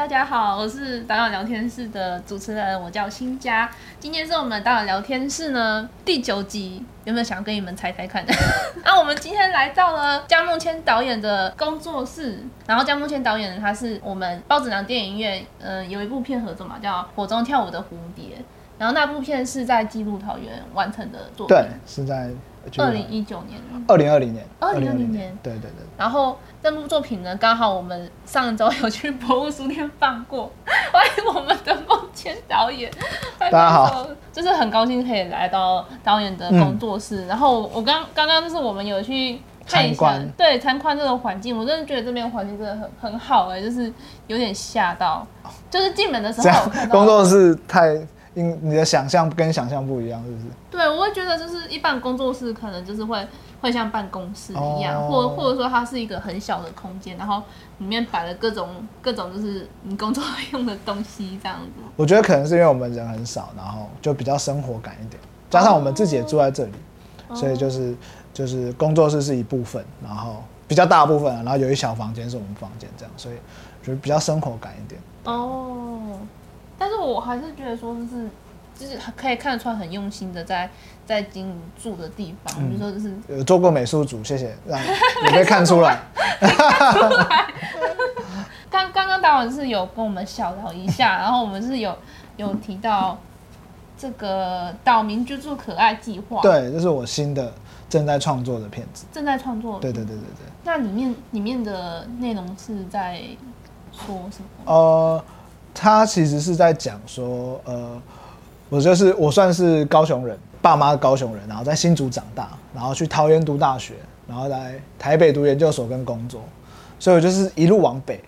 大家好，我是导演聊天室的主持人，我叫新佳。今天是我们导演聊天室呢第九集，有没有想要跟你们猜猜看？那、我们今天来到了姜慕谦导演的工作室，然后姜慕谦导演呢，他是我们包子囊电影院，嗯、呃，有一部片合作嘛，叫《火中跳舞的蝴蝶》，然后那部片是在纪录桃园完成的作品，对，是在。二零一九年，二零二零年，二零二零年，对对对。然后这部作品呢，刚好我们上周有去博物书店放过，欢迎我们的孟谦导演。大家好，就是很高兴可以来到导演的工作室。嗯、然后我刚刚刚就是我们有去看一下，对，参观这个环境，我真的觉得这边环境真的很很好哎、欸，就是有点吓到，就是进门的时候工作室太。因你的想象跟想象不一样，是不是？对，我会觉得就是一般工作室可能就是会会像办公室一样，哦、或或者说它是一个很小的空间，然后里面摆了各种各种就是你工作用的东西这样子。我觉得可能是因为我们人很少，然后就比较生活感一点，加上我们自己也住在这里，哦、所以就是就是工作室是一部分，然后比较大部分，然后有一小房间是我们房间这样，所以就是比较生活感一点。哦。但是我还是觉得说，就是就是可以看得出来很用心的在在经营住的地方，比如说就是有做过美术组，谢谢，让你可以看出来。刚刚刚导演是有跟我们小聊一下，然后我们是有有提到这个岛民居住可爱计划，对，这是我新的正在创作的片子，正在创作，对对对对对。那里面里面的内容是在说什么？呃。他其实是在讲说，呃，我就是我算是高雄人，爸妈高雄人，然后在新竹长大，然后去桃园读大学，然后来台北读研究所跟工作，所以我就是一路往北，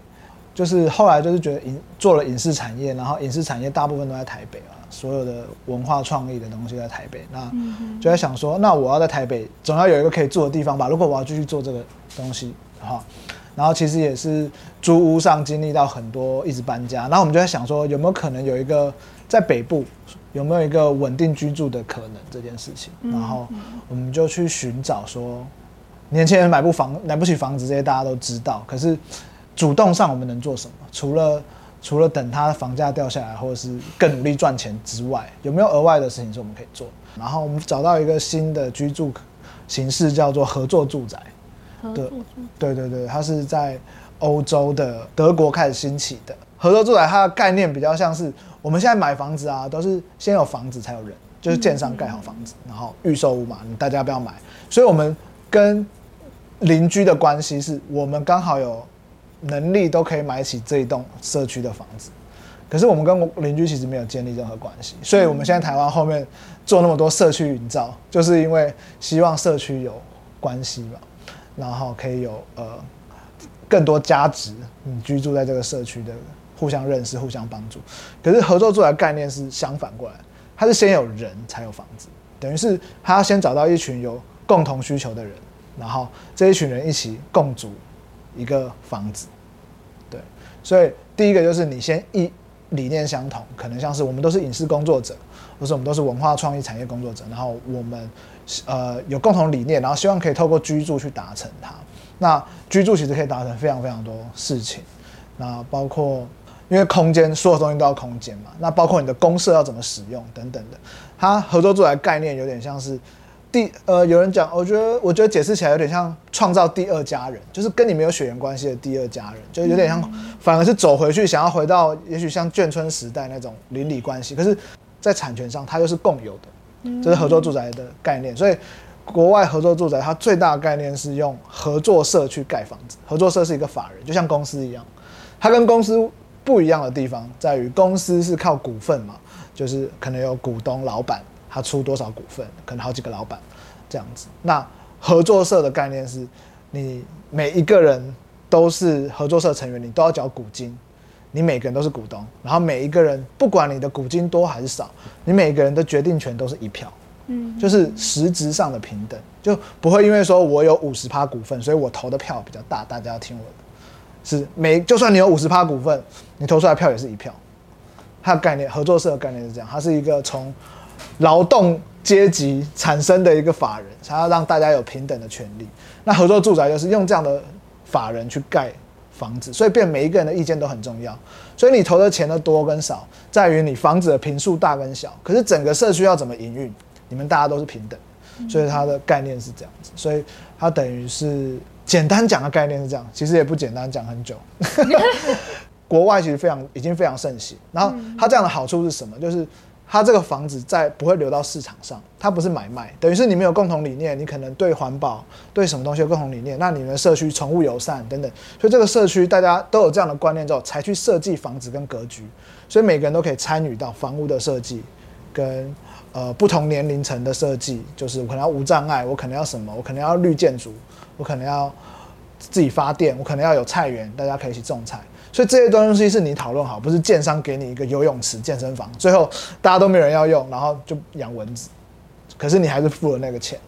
就是后来就是觉得影做了影视产业，然后影视产业大部分都在台北啊，所有的文化创意的东西在台北，那就在想说，那我要在台北总要有一个可以住的地方吧，如果我要继续做这个东西的话。然然后其实也是租屋上经历到很多一直搬家，然后我们就在想说有没有可能有一个在北部有没有一个稳定居住的可能这件事情，然后我们就去寻找说年轻人买不房买不起房子这些大家都知道，可是主动上我们能做什么？除了除了等它房价掉下来，或者是更努力赚钱之外，有没有额外的事情是我们可以做？然后我们找到一个新的居住形式，叫做合作住宅。对，对对对，它是在欧洲的德国开始兴起的合作住宅。它的概念比较像是我们现在买房子啊，都是先有房子才有人，就是建商盖好房子，然后预售屋嘛，你大家不要买？所以我们跟邻居的关系是我们刚好有能力都可以买起这一栋社区的房子，可是我们跟邻居其实没有建立任何关系。所以我们现在台湾后面做那么多社区营造，就是因为希望社区有关系嘛。然后可以有呃更多价值，你居住在这个社区的互相认识、互相帮助。可是合作住宅概念是相反过来，它是先有人才有房子，等于是他要先找到一群有共同需求的人，然后这一群人一起共租一个房子。对，所以第一个就是你先一理念相同，可能像是我们都是影视工作者，或是我们都是文化创意产业工作者，然后我们。呃，有共同理念，然后希望可以透过居住去达成它。那居住其实可以达成非常非常多事情。那包括因为空间，所有东西都要空间嘛。那包括你的公社要怎么使用等等的。它合作住宅概念有点像是第呃，有人讲，我觉得我觉得解释起来有点像创造第二家人，就是跟你没有血缘关系的第二家人，就有点像，反而是走回去，想要回到也许像眷村时代那种邻里关系。可是，在产权上，它又是共有的。这是合作住宅的概念，所以国外合作住宅它最大的概念是用合作社去盖房子。合作社是一个法人，就像公司一样。它跟公司不一样的地方在于，公司是靠股份嘛，就是可能有股东、老板，他出多少股份，可能好几个老板这样子。那合作社的概念是，你每一个人都是合作社成员，你都要缴股金。你每个人都是股东，然后每一个人不管你的股金多还是少，你每个人的决定权都是一票，嗯，就是实质上的平等，就不会因为说我有五十趴股份，所以我投的票比较大，大家要听我的。是每就算你有五十趴股份，你投出来票也是一票。它的概念，合作社的概念是这样，它是一个从劳动阶级产生的一个法人，它要让大家有平等的权利。那合作住宅就是用这样的法人去盖房子，所以变每一个人的意见都很重要。所以你投的钱的多跟少，在于你房子的平数大跟小。可是整个社区要怎么营运，你们大家都是平等，所以它的概念是这样子。所以它等于是简单讲的概念是这样，其实也不简单，讲很久。国外其实非常已经非常盛行。然后它这样的好处是什么？就是。它这个房子在不会流到市场上，它不是买卖，等于是你们有共同理念，你可能对环保、对什么东西有共同理念，那你们的社区宠物友善等等，所以这个社区大家都有这样的观念之后，才去设计房子跟格局，所以每个人都可以参与到房屋的设计，跟呃不同年龄层的设计，就是我可能要无障碍，我可能要什么，我可能要绿建筑，我可能要自己发电，我可能要有菜园，大家可以一起种菜。所以这些东西是你讨论好，不是建商给你一个游泳池、健身房，最后大家都没有人要用，然后就养蚊子，可是你还是付了那个钱。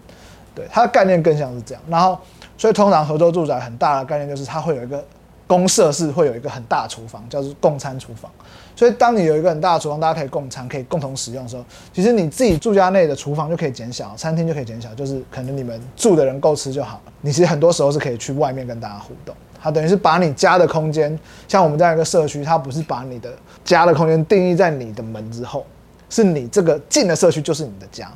对，它的概念更像是这样。然后，所以通常合作住宅很大的概念就是它会有一个公设室，会有一个很大厨房，叫做共餐厨房。所以当你有一个很大的厨房，大家可以共餐、可以共同使用的时候，其实你自己住家内的厨房就可以减小，餐厅就可以减小，就是可能你们住的人够吃就好了。你其实很多时候是可以去外面跟大家互动。它等于是把你家的空间，像我们这样一个社区，它不是把你的家的空间定义在你的门之后，是你这个进的社区就是你的家。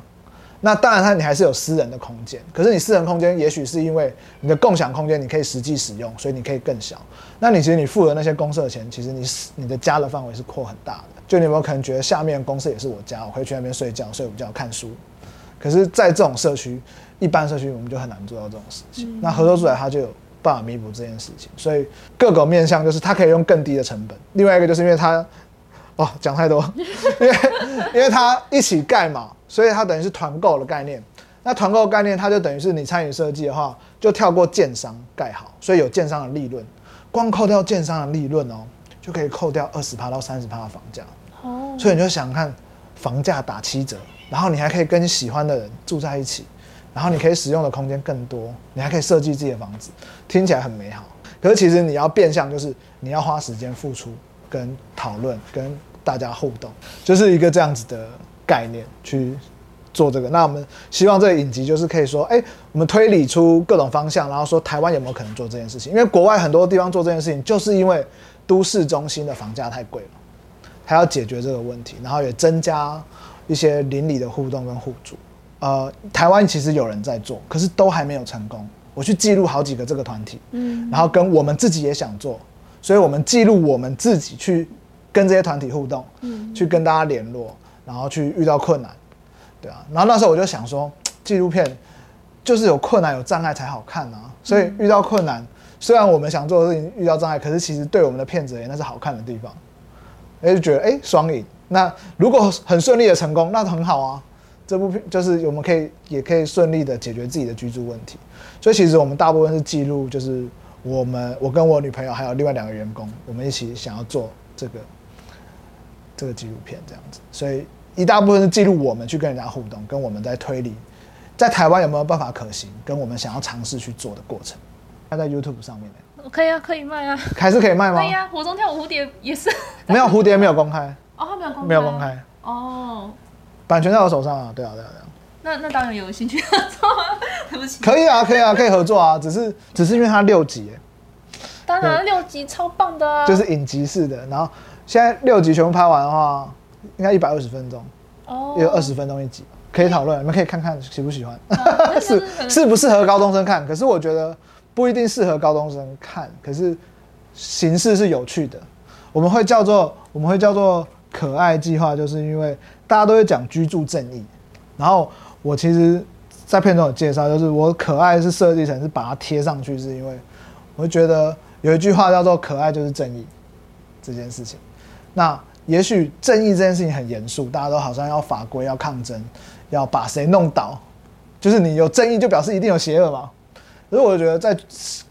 那当然，它你还是有私人的空间，可是你私人空间也许是因为你的共享空间你可以实际使用，所以你可以更小。那你其实你付的那些公社钱，其实你你的家的范围是扩很大的。就你有没有可能觉得下面公社也是我家，我可以去那边睡觉、睡午觉、看书？可是，在这种社区，一般社区我们就很难做到这种事情。那合作住宅它就有。办法弥补这件事情，所以各个面向就是它可以用更低的成本。另外一个就是因为它，哦，讲太多，因为因为它一起盖嘛，所以它等于是团购的概念。那团购概念，它就等于是你参与设计的话，就跳过建商盖好，所以有建商的利润，光扣掉建商的利润哦，就可以扣掉二十趴到三十趴的房价。哦，所以你就想看房价打七折，然后你还可以跟你喜欢的人住在一起。然后你可以使用的空间更多，你还可以设计自己的房子，听起来很美好。可是其实你要变相，就是你要花时间付出、跟讨论、跟大家互动，就是一个这样子的概念去做这个。那我们希望这个影集就是可以说，哎，我们推理出各种方向，然后说台湾有没有可能做这件事情？因为国外很多地方做这件事情，就是因为都市中心的房价太贵了，他要解决这个问题，然后也增加一些邻里的互动跟互助。呃，台湾其实有人在做，可是都还没有成功。我去记录好几个这个团体，嗯，然后跟我们自己也想做，所以我们记录我们自己去跟这些团体互动，嗯，去跟大家联络，然后去遇到困难，对啊。然后那时候我就想说，纪录片就是有困难有障碍才好看啊。所以遇到困难，虽然我们想做的事情遇到障碍，可是其实对我们的片子而言那是好看的地方，哎，就觉得哎双赢。那如果很顺利的成功，那很好啊。这部片就是我们可以也可以顺利的解决自己的居住问题，所以其实我们大部分是记录，就是我们我跟我女朋友还有另外两个员工，我们一起想要做这个这个纪录片这样子，所以一大部分是记录我们去跟人家互动，跟我们在推理，在台湾有没有办法可行，跟我们想要尝试去做的过程。它在 YouTube 上面的？可以啊，可以卖啊，还是可以卖吗？可以啊，火中跳舞蝴蝶也是，没有蝴蝶没有公开哦，他没有公开，没有公开哦。版权在我手上啊，对啊，对啊，对啊。那那当然有兴趣合作啊，对不起。可以啊，可以啊，可以合作啊，只是只是因为它六集，当然六集超棒的啊，就是影集式的。然后现在六集全部拍完的话，应该一百二十分钟，哦，也有二十分钟一集，可以讨论，你们可以看看喜不喜欢，适适不适合高中生看。可是我觉得不一定适合高中生看，可是形式是有趣的。我们会叫做我们会叫做可爱计划，就是因为。大家都会讲居住正义，然后我其实，在片中有介绍，就是我可爱是设计成是把它贴上去，是因为我觉得有一句话叫做“可爱就是正义”这件事情。那也许正义这件事情很严肃，大家都好像要法规、要抗争、要把谁弄倒，就是你有正义就表示一定有邪恶嘛。可是我觉得在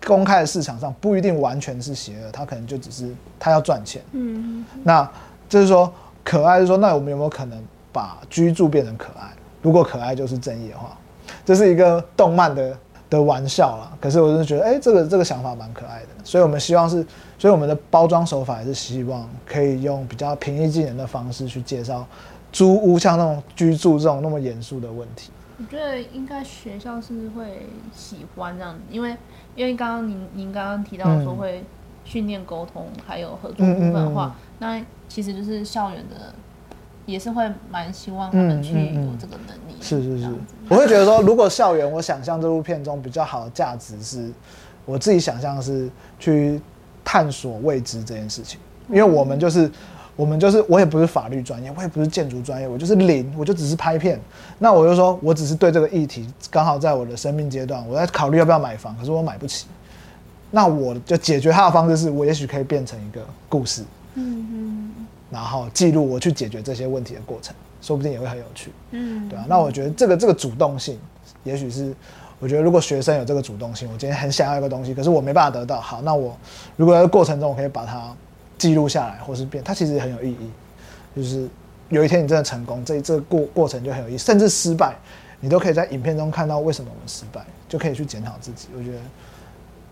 公开的市场上不一定完全是邪恶，他可能就只是他要赚钱。嗯，那就是说。可爱是说，那我们有没有可能把居住变成可爱？如果可爱就是正义的话，这是一个动漫的的玩笑啦。可是我就觉得，哎、欸，这个这个想法蛮可爱的。所以我们希望是，所以我们的包装手法也是希望可以用比较平易近人的方式去介绍租屋，像那种居住这种那么严肃的问题。我觉得应该学校是会喜欢这样子，因为因为刚刚您您刚刚提到说会。训练沟通还有合作部分的话，嗯嗯嗯那其实就是校园的也是会蛮希望他们去有这个能力。是是是，我会觉得说，如果校园，我想象这部片中比较好的价值是，我自己想象是去探索未知这件事情，因为我们就是。我们就是，我也不是法律专业，我也不是建筑专业，我就是零，我就只是拍片。那我就说，我只是对这个议题刚好在我的生命阶段，我在考虑要不要买房，可是我买不起。那我就解决它的方式是，我也许可以变成一个故事，嗯嗯，然后记录我去解决这些问题的过程，说不定也会很有趣，嗯，对啊。那我觉得这个这个主动性，也许是我觉得如果学生有这个主动性，我今天很想要一个东西，可是我没办法得到，好，那我如果在过程中我可以把它。记录下来，或是变，它其实也很有意义。就是有一天你真的成功，这这个过过程就很有意义。甚至失败，你都可以在影片中看到为什么我们失败，就可以去检讨自己。我觉得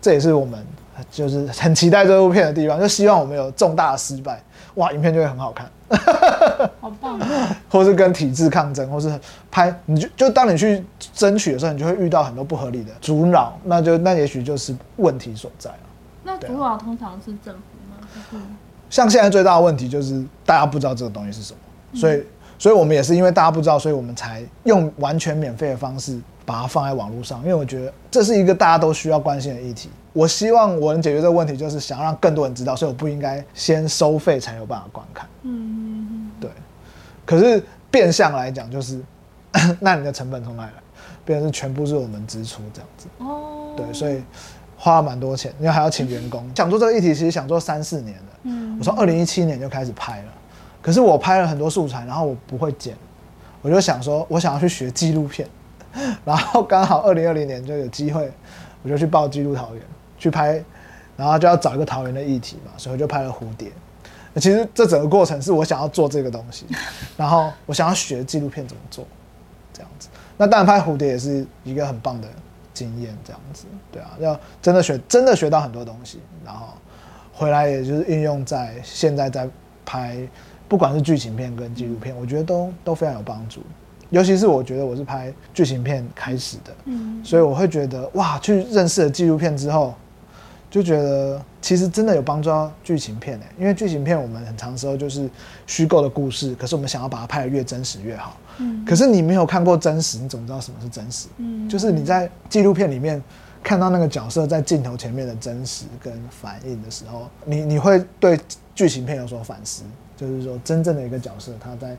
这也是我们就是很期待这部片的地方，就希望我们有重大的失败，哇，影片就会很好看。好棒啊！或是跟体制抗争，或是拍，你就就当你去争取的时候，你就会遇到很多不合理的阻挠，那就那也许就是问题所在了。那阻挠通常是政府吗。像现在最大的问题就是大家不知道这个东西是什么，所以，所以我们也是因为大家不知道，所以我们才用完全免费的方式把它放在网络上。因为我觉得这是一个大家都需要关心的议题。我希望我能解决这个问题，就是想要让更多人知道，所以我不应该先收费才有办法观看。嗯，对。可是变相来讲，就是 那你的成本从哪里来？变成是全部是我们支出这样子。哦，对，所以。花了蛮多钱，因为还要请员工。想做这个议题，其实想做三四年了。嗯，我从二零一七年就开始拍了，可是我拍了很多素材，然后我不会剪，我就想说，我想要去学纪录片，然后刚好二零二零年就有机会，我就去报纪录桃园去拍，然后就要找一个桃园的议题嘛，所以我就拍了蝴蝶。其实这整个过程是我想要做这个东西，然后我想要学纪录片怎么做，这样子。那当然拍蝴蝶也是一个很棒的。经验这样子，对啊，要真的学，真的学到很多东西，然后回来也就是运用在现在在拍，不管是剧情片跟纪录片，我觉得都都非常有帮助。尤其是我觉得我是拍剧情片开始的，嗯，所以我会觉得哇，去认识了纪录片之后。就觉得其实真的有帮助到剧情片诶，因为剧情片我们很长时候就是虚构的故事，可是我们想要把它拍得越真实越好。嗯。可是你没有看过真实，你怎么知道什么是真实？嗯。就是你在纪录片里面看到那个角色在镜头前面的真实跟反应的时候，你你会对剧情片有所反思，就是说真正的一个角色他在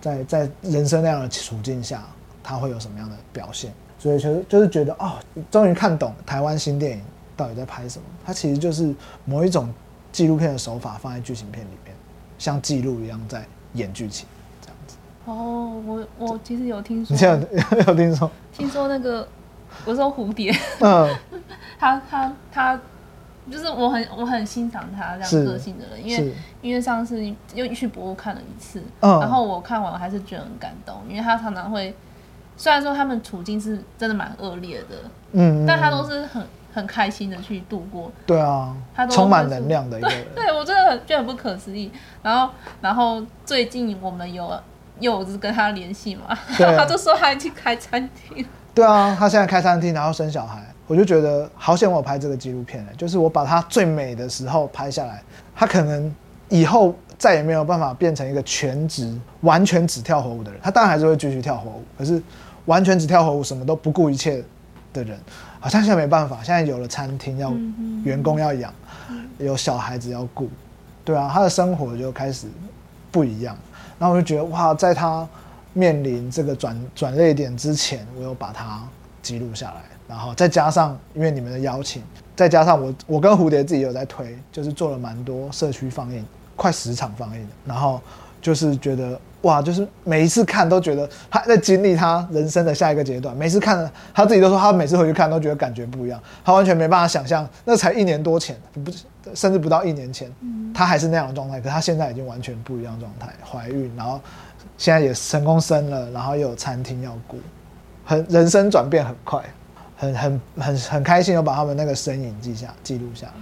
在在人生那样的处境下，他会有什么样的表现？所以其实就是觉得哦，终于看懂台湾新电影。到底在拍什么？它其实就是某一种纪录片的手法放在剧情片里面，像记录一样在演剧情这样子。哦，我我其实有听说，你现在有，有听说？听说那个我说蝴蝶，嗯，他他他就是我很我很欣赏他这样个性的人，因为因为上次又去博物看了一次，嗯，然后我看完我还是觉得很感动，因为他常常会虽然说他们处境是真的蛮恶劣的，嗯，但他都是很。很开心的去度过，对啊，他都充满能量的一个人，对，对我真的很觉得很不可思议。然后，然后最近我们有又是跟他联系嘛，他就说他去开餐厅，对啊，他现在开餐厅，然后生小孩，我就觉得好险我拍这个纪录片，就是我把它最美的时候拍下来，他可能以后再也没有办法变成一个全职完全只跳火舞的人，他当然还是会继续跳火舞，可是完全只跳火舞，什么都不顾一切的人。好像现在没办法，现在有了餐厅要员工要养，有小孩子要顾，对啊，他的生活就开始不一样。然后我就觉得哇，在他面临这个转转捩点之前，我有把它记录下来。然后再加上因为你们的邀请，再加上我我跟蝴蝶自己有在推，就是做了蛮多社区放映，快十场放映，然后就是觉得。哇，就是每一次看都觉得他在经历他人生的下一个阶段。每次看了他自己都说，他每次回去看都觉得感觉不一样。他完全没办法想象，那才一年多前，不甚至不到一年前，他还是那样的状态。可他现在已经完全不一样状态，怀孕，然后现在也成功生了，然后又有餐厅要顾，很人生转变很快，很很很很开心，又把他们那个身影记下记录下来。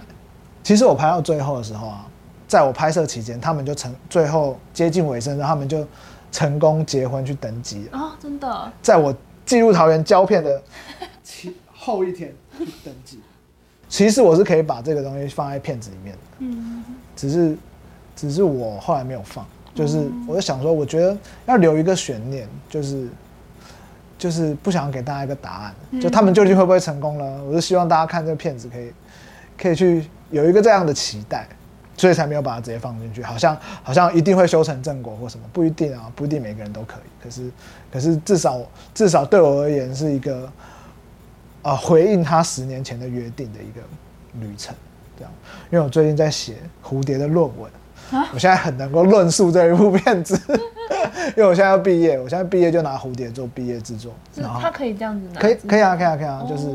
其实我拍到最后的时候啊。在我拍摄期间，他们就成最后接近尾声，然后他们就成功结婚去登记了。啊、哦，真的！在我记录桃园胶片的 后一天去登记，其实我是可以把这个东西放在片子里面的，嗯，只是只是我后来没有放，就是我就想说，我觉得要留一个悬念，就是就是不想给大家一个答案，就他们究竟会不会成功呢？我是希望大家看这个片子可以可以去有一个这样的期待。所以才没有把它直接放进去，好像好像一定会修成正果或什么，不一定啊，不一定每个人都可以。可是，可是至少至少对我而言是一个，啊、呃，回应他十年前的约定的一个旅程，这样。因为我最近在写蝴蝶的论文，啊、我现在很能够论述这一部片子，因为我现在要毕业，我现在毕业就拿蝴蝶做毕业制作。然后他可以这样子拿？可以可以啊，可以啊，可以啊，就是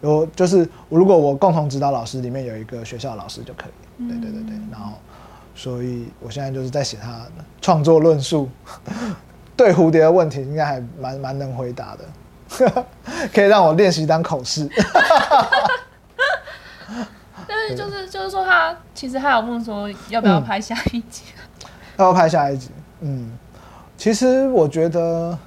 有就是如果我共同指导老师里面有一个学校老师就可以。对对对对，然后，所以我现在就是在写他的创作论述，对蝴蝶的问题应该还蛮蛮能回答的，可以让我练习当口试。但是就是就是说，他其实他有问说要不要拍下一集，嗯，要不要拍下一集？嗯，其实我觉得，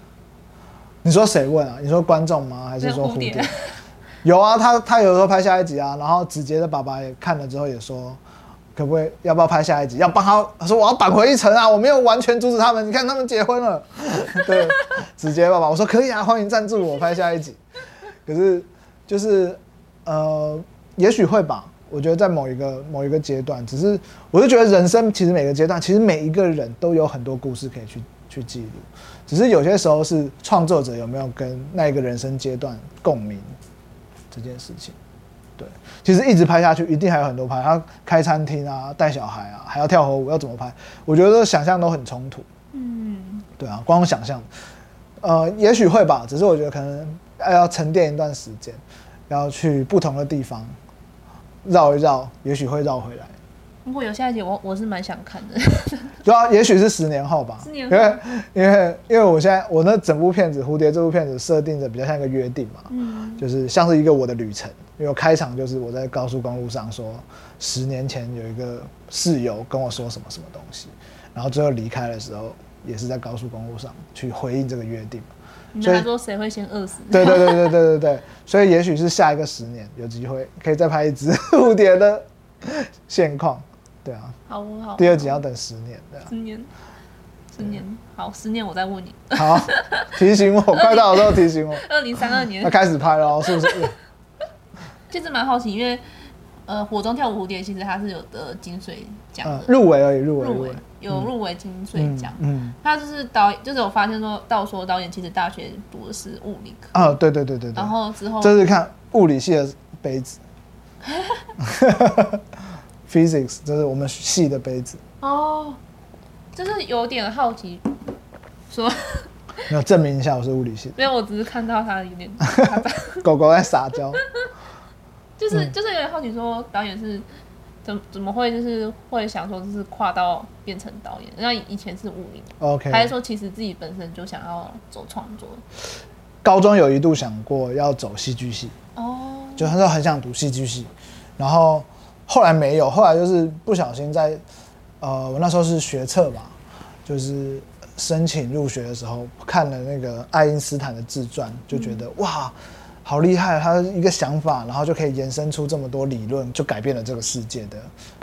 你说谁问啊？你说观众吗？还是说蝴蝶？有啊，他他有时候拍下一集啊，然后子杰的爸爸也看了之后也说。可不可以？要不要拍下一集？要帮他，他说我要扳回一城啊！我没有完全阻止他们。你看他们结婚了，对，子杰爸爸，我说可以啊，欢迎赞助我拍下一集。可是就是呃，也许会吧。我觉得在某一个某一个阶段，只是我就觉得人生其实每个阶段，其实每一个人都有很多故事可以去去记录。只是有些时候是创作者有没有跟那一个人生阶段共鸣这件事情。对，其实一直拍下去，一定还有很多拍。他开餐厅啊，带小孩啊，还要跳火舞，要怎么拍？我觉得想象都很冲突。嗯，对啊，光想象，呃，也许会吧。只是我觉得可能要沉淀一段时间，要去不同的地方绕一绕，也许会绕回来。如果有下一集，我我是蛮想看的。对啊，也许是十年后吧。十年后，因为因为因为我现在我那整部片子《蝴蝶》这部片子设定的比较像一个约定嘛，嗯，就是像是一个我的旅程。因为我开场就是我在高速公路上说，十年前有一个室友跟我说什么什么东西，然后最后离开的时候也是在高速公路上去回应这个约定。所以说谁会先饿死？对对对对对对对，所以也许是下一个十年有机会可以再拍一支 蝴蝶的现况。对啊，好好。第二集要等十年，对啊。十年，十年，好，十年我再问你。好，提醒我，快到的时候提醒我。二零三二年。要开始拍了，是不是？其实蛮好奇，因为呃，火中跳舞蝴蝶其实它是有得金穗奖的，入围而已，入围，入围有入围金穗奖。嗯，他就是导演，就是我发现说，到说导演其实大学读的是物理科。啊，对对对对对。然后之后这是看物理系的杯子。Physics，就是我们系的杯子。哦，就是有点好奇，说 要证明一下我是物理系，没有，我只是看到他有点 狗狗在撒娇，就是就是有点好奇，说导演是怎怎么会就是会想说就是跨到变成导演，那以前是物理，OK，还是说其实自己本身就想要走创作？高中有一度想过要走戏剧系。哦，就他说很想读戏剧系，然后。后来没有，后来就是不小心在，呃，我那时候是学测嘛，就是申请入学的时候看了那个爱因斯坦的自传，就觉得哇，好厉害，他一个想法，然后就可以延伸出这么多理论，就改变了这个世界的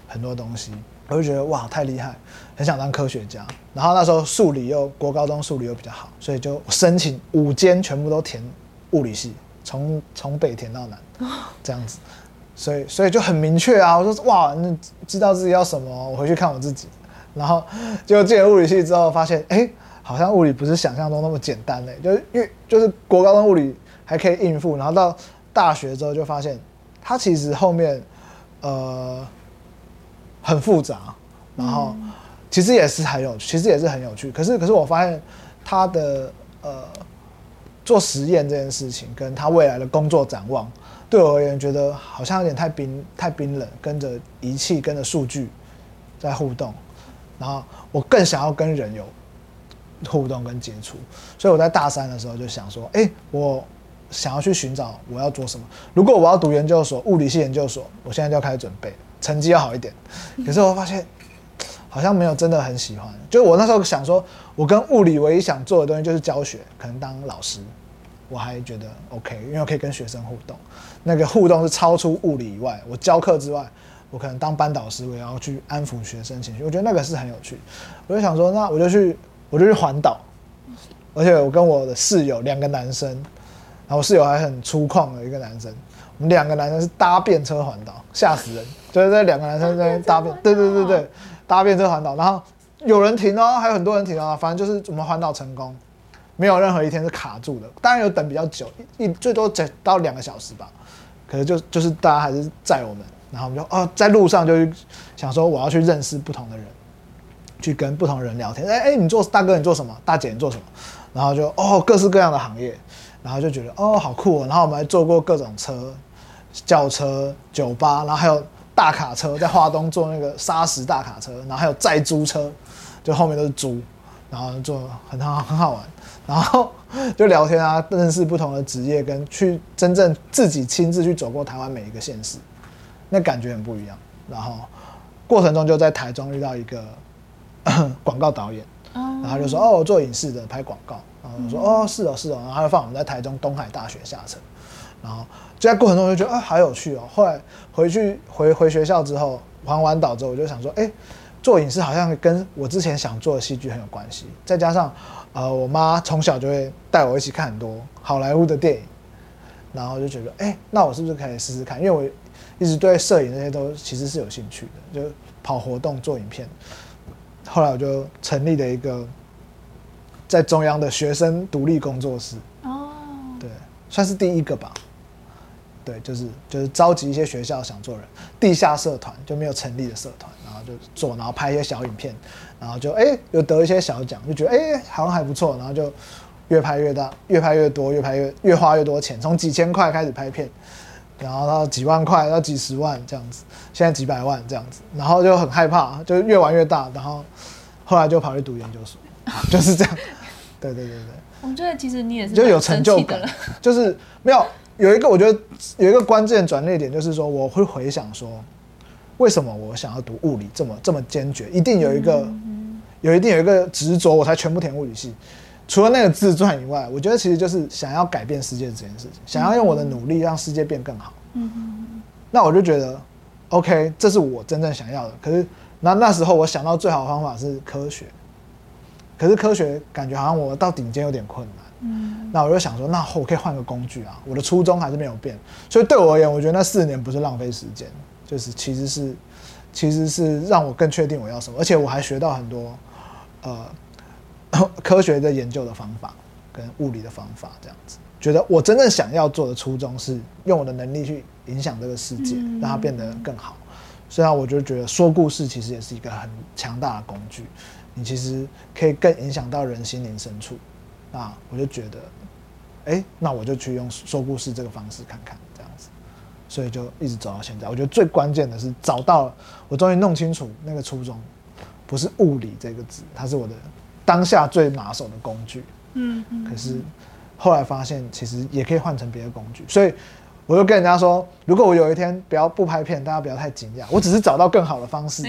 很多东西，我就觉得哇，太厉害，很想当科学家。然后那时候数理又国高中数理又比较好，所以就申请五间全部都填物理系，从从北填到南，这样子。所以，所以就很明确啊！我说哇，那知道自己要什么，我回去看我自己。然后，就进了物理系之后，发现哎、好像物理不是想象中那么简单嘞。就是因为就是国高中物理还可以应付，然后到大学之后就发现，它其实后面呃很复杂，然后其实也是很有，其实也是很有趣。可是，可是我发现它的呃做实验这件事情，跟他未来的工作展望。对我而言，觉得好像有点太冰太冰冷，跟着仪器、跟着数据在互动，然后我更想要跟人有互动跟接触，所以我在大三的时候就想说，哎，我想要去寻找我要做什么。如果我要读研究所，物理系研究所，我现在就要开始准备，成绩要好一点。可是我发现好像没有真的很喜欢，就我那时候想说，我跟物理唯一想做的东西就是教学，可能当老师。我还觉得 OK，因为我可以跟学生互动，那个互动是超出物理以外，我教课之外，我可能当班导师，我也要去安抚学生情绪，我觉得那个是很有趣。我就想说，那我就去，我就去环岛，而且我跟我的室友两个男生，然后我室友还很粗犷的一个男生，我们两个男生是搭便车环岛，吓死人！就是这两个男生在搭便，对对对对，搭便车环岛，然后有人停哦，还有很多人停哦，反正就是我们环岛成功。没有任何一天是卡住的，当然有等比较久，一最多等到两个小时吧。可是就就是大家还是载我们，然后我们就哦在路上就想说我要去认识不同的人，去跟不同人聊天。哎哎，你做大哥你做什么？大姐你做什么？然后就哦各式各样的行业，然后就觉得哦好酷哦。然后我们还坐过各种车，轿车、酒吧，然后还有大卡车，在华东坐那个砂石大卡车，然后还有载租车，就后面都是猪，然后坐很好很好玩。然后就聊天啊，认识不同的职业，跟去真正自己亲自去走过台湾每一个县市，那感觉很不一样。然后过程中就在台中遇到一个 广告导演，然后就说：“哦，做影视的，拍广告。”然后我说：“哦，是哦，是哦。”然后他就放我们在台中东海大学下车，然后就在过程中就觉得啊，好有趣哦。后来回去回回学校之后，环完岛之后，我就想说：“哎，做影视好像跟我之前想做的戏剧很有关系，再加上。”呃，我妈从小就会带我一起看很多好莱坞的电影，然后就觉得，哎、欸，那我是不是可以试试看？因为我一直对摄影这些都其实是有兴趣的，就跑活动、做影片。后来我就成立了一个在中央的学生独立工作室。哦，对，算是第一个吧。对，就是就是召集一些学校想做人，地下社团就没有成立的社团，然后就做，然后拍一些小影片，然后就哎又得一些小奖，就觉得哎好像还不错，然后就越拍越大，越拍越多，越拍越越花越多钱，从几千块开始拍片，然后到几万块，到几十万这样子，现在几百万这样子，然后就很害怕，就越玩越大，然后后来就跑去读研究所，就是这样，对对对对。我觉得其实你也是就有成就感，就是没有。有一个，我觉得有一个关键转捩点，就是说，我会回想说，为什么我想要读物理这么这么坚决？一定有一个，有一定有一个执着，我才全部填物理系。除了那个自传以外，我觉得其实就是想要改变世界这件事情，想要用我的努力让世界变更好。那我就觉得，OK，这是我真正想要的。可是那那时候我想到最好的方法是科学，可是科学感觉好像我到顶尖有点困难。嗯，那我就想说，那我可以换个工具啊。我的初衷还是没有变，所以对我而言，我觉得那四年不是浪费时间，就是其实是，其实是让我更确定我要什么，而且我还学到很多，呃，科学的研究的方法跟物理的方法，这样子，觉得我真正想要做的初衷是用我的能力去影响这个世界，让它变得更好。虽然我就觉得说故事其实也是一个很强大的工具，你其实可以更影响到人心灵深处。那我就觉得，哎、欸，那我就去用说故事这个方式看看，这样子，所以就一直走到现在。我觉得最关键的是找到了，我终于弄清楚那个初衷，不是物理这个字，它是我的当下最拿手的工具。嗯，可是后来发现，其实也可以换成别的工具，所以我就跟人家说，如果我有一天不要不拍片，大家不要太惊讶，我只是找到更好的方式。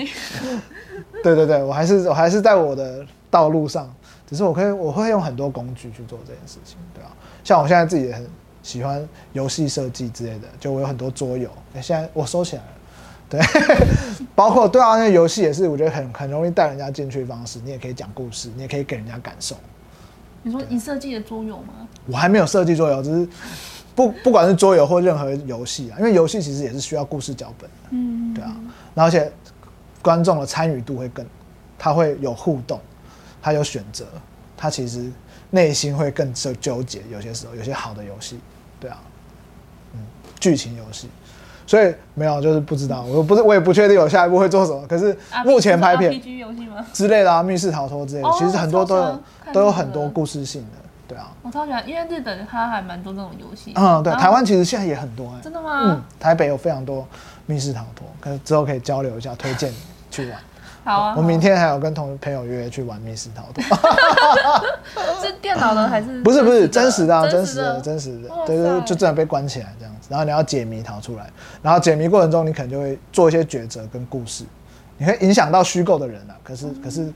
对对对，我还是我还是在我的道路上。只是我可以，我会用很多工具去做这件事情，对啊，像我现在自己也很喜欢游戏设计之类的，就我有很多桌游，现在我收起来了，对，包括对啊，那游戏也是我觉得很很容易带人家进去的方式，你也可以讲故事，你也可以给人家感受。你说你设计的桌游吗？我还没有设计桌游，只是 不不管是桌游或任何游戏啊，因为游戏其实也是需要故事脚本的，嗯，对啊，然后而且观众的参与度会更，他会有互动。他有选择，他其实内心会更纠纠结。有些时候，有些好的游戏，对啊，嗯，剧情游戏，所以没有就是不知道，我不是我也不确定我下一步会做什么。可是目前拍片之类的啊，密室逃脱之类的，其实很多都有都有很多故事性的，对啊。我超喜欢，因为日本它还蛮多这种游戏。嗯，对，台湾其实现在也很多哎。真的吗？嗯，台北有非常多密室逃脱，可能之后可以交流一下，推荐去玩。好啊！我明天还有跟同朋友约去玩密室逃脱，是电脑的还是？不是不是真实的啊，真实的真实的，对对，就这样被关起来这样子，然后你要解谜逃出来，然后解谜过程中你可能就会做一些抉择跟故事，你会影响到虚构的人啊。可是可是，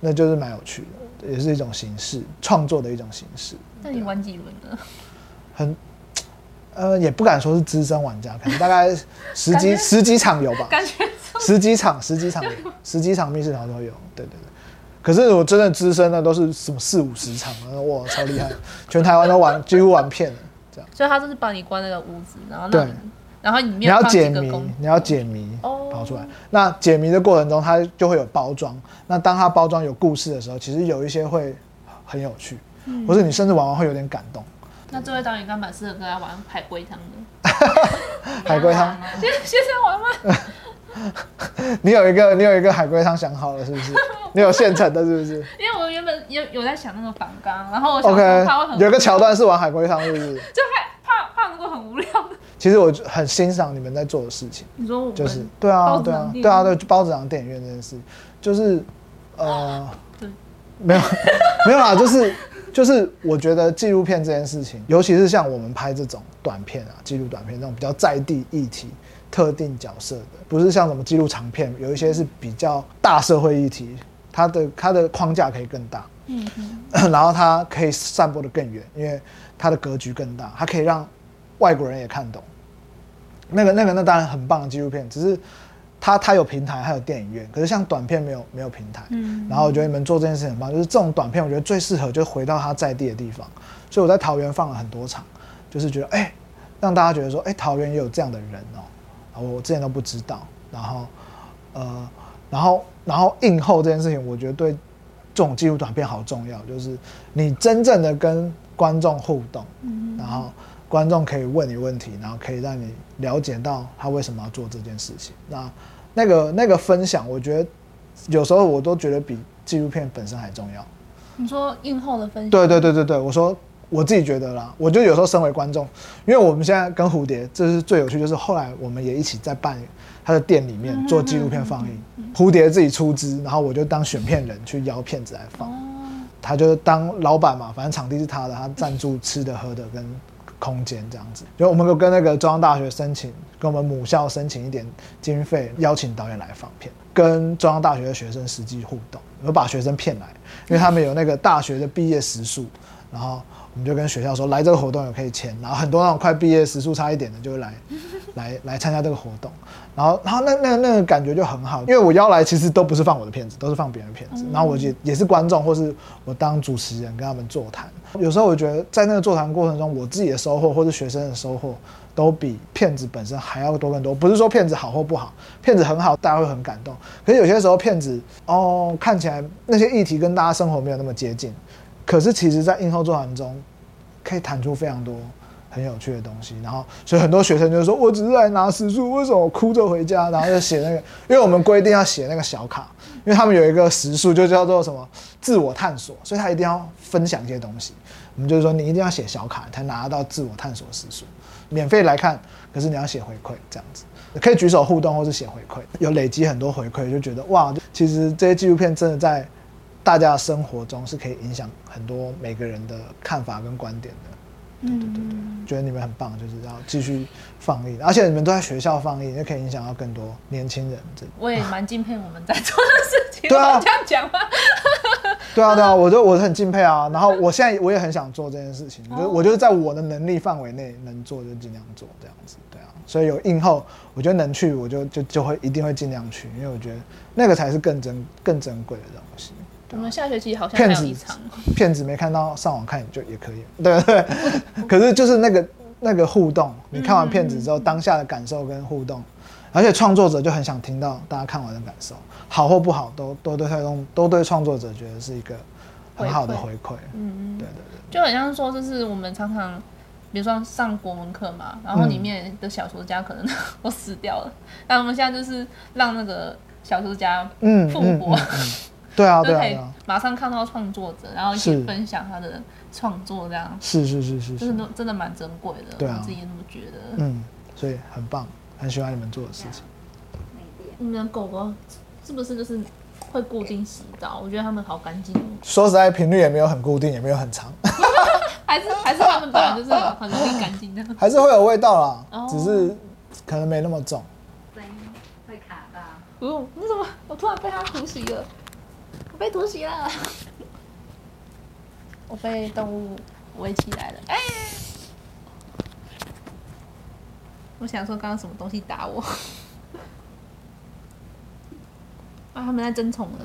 那就是蛮有趣的，也是一种形式创作的一种形式。那你玩几轮呢？很，呃，也不敢说是资深玩家，可能大概十几十几场有吧，感觉 十几场十几场，十几场密室逃脱有，对对对。可是我真的资深的都是什么四五十场，哇，超厉害，全台湾都玩，几乎玩遍了，这样。所以他就是把你关那个屋子，然后对，然后你要解谜，你要解谜，哦，跑出来。那解谜的过程中，它就会有包装。那当它包装有故事的时候，其实有一些会很有趣，嗯、或者你甚至玩完会有点感动。那这位导演刚蛮适合跟他玩海龟汤的。海龟汤，先先生玩吗？你有一个，你有一个海龟汤想好了是不是？你有现成的，是不是？因为我原本有有在想那个反纲，然后我想说他会很，okay, 有一个桥段是玩海龟汤，是不是？就害怕怕如果很无聊。其实我很欣赏你们在做的事情。你说我就是对啊对啊对啊对包子堂电影院这件事，就是呃，对，没有没有啊，就是就是我觉得纪录片这件事情，尤其是像我们拍这种短片啊，纪录短片这种比较在地议题。特定角色的，不是像什么纪录长片，有一些是比较大社会议题，它的它的框架可以更大，嗯哼，然后它可以散播的更远，因为它的格局更大，它可以让外国人也看懂。那个那个那当然很棒的纪录片，只是它它有平台，它有电影院，可是像短片没有没有平台，嗯，然后我觉得你们做这件事情很棒，就是这种短片，我觉得最适合就回到它在地的地方，所以我在桃园放了很多场，就是觉得哎、欸，让大家觉得说哎、欸，桃园也有这样的人哦、喔。我之前都不知道，然后，呃，然后，然后映后这件事情，我觉得对这种纪录短片好重要，就是你真正的跟观众互动，然后观众可以问你问题，然后可以让你了解到他为什么要做这件事情。那那个那个分享，我觉得有时候我都觉得比纪录片本身还重要。你说映后的分享？对对对对对，我说。我自己觉得啦，我就有时候身为观众，因为我们现在跟蝴蝶，这是最有趣，就是后来我们也一起在办他的店里面做纪录片放映，蝴蝶自己出资，然后我就当选片人去邀片子来放，他就当老板嘛，反正场地是他的，他赞助吃的喝的跟空间这样子，就我们就跟那个中央大学申请，跟我们母校申请一点经费，邀请导演来放片，跟中央大学的学生实际互动，我把学生骗来，因为他们有那个大学的毕业时数，然后。我们就跟学校说，来这个活动也可以签，然后很多那种快毕业时速差一点的就会来，来来参加这个活动，然后然后那那那个感觉就很好，因为我邀来其实都不是放我的片子，都是放别人的片子，然后我也也是观众，或是我当主持人跟他们座谈。有时候我觉得在那个座谈过程中，我自己的收获或是学生的收获，都比片子本身还要多更多。不是说片子好或不好，片子很好，大家会很感动。可是有些时候片子哦，看起来那些议题跟大家生活没有那么接近。可是其实，在映后座谈中，可以谈出非常多很有趣的东西。然后，所以很多学生就说：“我只是来拿时数，为什么我哭着回家？”然后就写那个，因为我们规定要写那个小卡，因为他们有一个时数就叫做什么自我探索，所以他一定要分享一些东西。我们就是说，你一定要写小卡才拿到自我探索时数，免费来看，可是你要写回馈，这样子可以举手互动或是写回馈，有累积很多回馈，就觉得哇，其实这些纪录片真的在。大家的生活中是可以影响很多每个人的看法跟观点的，对对对对，嗯、觉得你们很棒，就是要继续放映，而且你们都在学校放映，也可以影响到更多年轻人。这我也蛮敬佩我们在做的事情。对啊，这样讲吗？对啊对啊，我就我很敬佩啊。然后我现在我也很想做这件事情，就我就是在我的能力范围内能做就尽量做这样子，对啊。所以有映后，我觉得能去我就就就会一定会尽量去，因为我觉得那个才是更珍更珍贵的东西。我们下学期好像还有一场。片子没看到，上网看就也可以，对不对？可是就是那个那个互动，你看完片子之后当下的感受跟互动，而且创作者就很想听到大家看完的感受，好或不好都都对他都对创作者觉得是一个很好的回馈。嗯嗯，对对对，就很像说，就是我们常常比如说上国文课嘛，然后里面的小说家可能 都死掉了，但我们现在就是让那个小说家复活。对啊，对啊，可以马上看到创作者，然后一起分享他的创作，这样是是是是，就是真的蛮珍贵的。对啊，我自己也那么觉得。嗯，所以很棒，很喜欢你们做的事情。你们的狗狗是不是就是会固定洗澡？我觉得它们好干净。说实在，频率也没有很固定，也没有很长。还是还是他们本来就是很容易干净的。还是会有味道啦，只是可能没那么重。声音会卡到。哦，你怎么？我突然被它突袭了。我被突袭了，我被动物围起来了。哎，我想说刚刚什么东西打我？啊，他们在争宠了。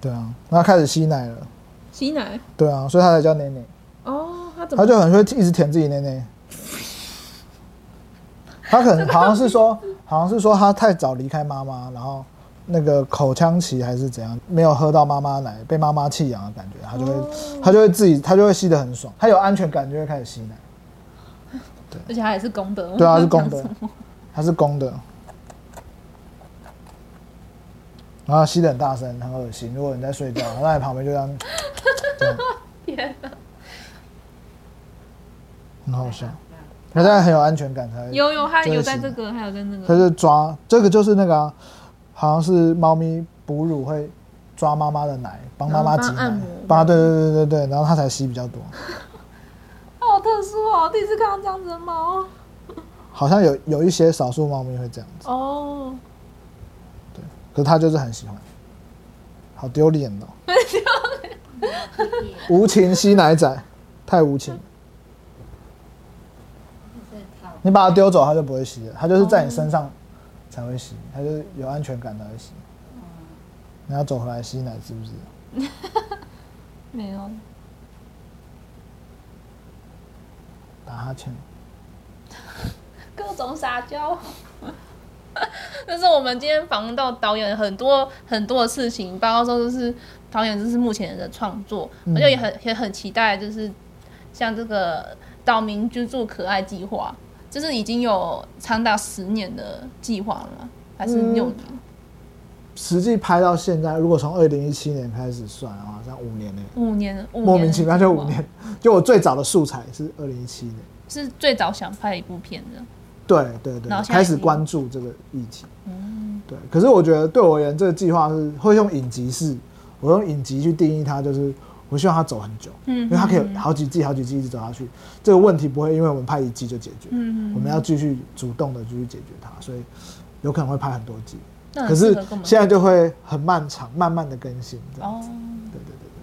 对啊，那开始吸奶了。吸奶？对啊，所以他才叫奶奶。哦，他怎么？他就很会一直舔自己奶奶。他可能好像是说，好像是说他太早离开妈妈，然后那个口腔期还是怎样，没有喝到妈妈奶，被妈妈弃养的感觉，他就会，他就会自己，他就会吸得很爽，他有安全感就会开始吸奶。对，而且他也是公的。对啊，是公的，他是公的。然后吸得很大声，很恶心。如果你在睡觉，他在旁边就这样，天哪，很好笑。他现在很有安全感，才有有他有在这个，还有在那个，他就抓这个就是那个、啊，好像是猫咪哺乳会抓妈妈的奶，帮妈妈挤奶，帮对对对对对，然后它才吸比较多。好特殊哦，第一次看到这样子的猫。好像有有一些少数猫咪会这样子哦，对，可是它就是很喜欢，好丢脸哦，丢脸，无情吸奶仔，太无情。你把它丢走，它就不会吸了。它就是在你身上才会吸，它就是有安全感才会吸。你要走回来吸奶，是不是？没有。打哈欠。各种撒娇。这是我们今天访问到导演很多很多的事情，包括说就是导演就是目前的创作，而且也很也很期待，就是像这个岛民居住可爱计划。就是已经有长达十年的计划了吗？还是六年？嗯、实际拍到现在，如果从二零一七年开始算的话，像五年呢？五年，五年莫名其妙就五年。就我最早的素材是二零一七年，是最早想拍一部片的。对对对，开始关注这个议题。嗯，对。可是我觉得对我而言，这个计划是会用影集式，我用影集去定义它，就是。我希望他走很久，嗯，因为他可以好几季、好几季一直走下去，这个问题不会因为我们拍一季就解决，嗯，我们要继续主动的继续解决它，所以有可能会拍很多季，可是现在就会很漫长，慢慢的更新，哦，对对对对。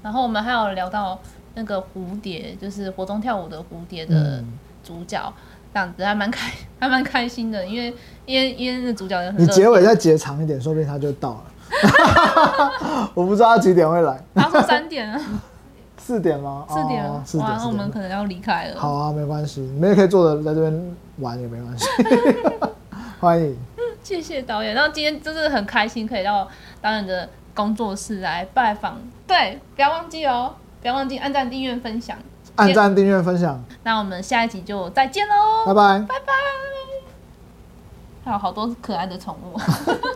然后我们还有聊到那个蝴蝶，就是活中跳舞的蝴蝶的主角，这样子还蛮开，还蛮开心的，因为因为因为那主角也很，你结尾再结长一点，说不定他就到了。我不知道他几点会来。他说三点啊。四点吗？四点。四点。那我们可能要离开了。好啊，没关系，你们也可以坐着在这边玩也没关系。欢迎。谢谢导演。然后今天真的很开心，可以到导演的工作室来拜访。对，不要忘记哦，不要忘记按赞、订阅、分享。按赞、订阅、分享。那我们下一集就再见喽！拜拜，拜拜。还有好多可爱的宠物。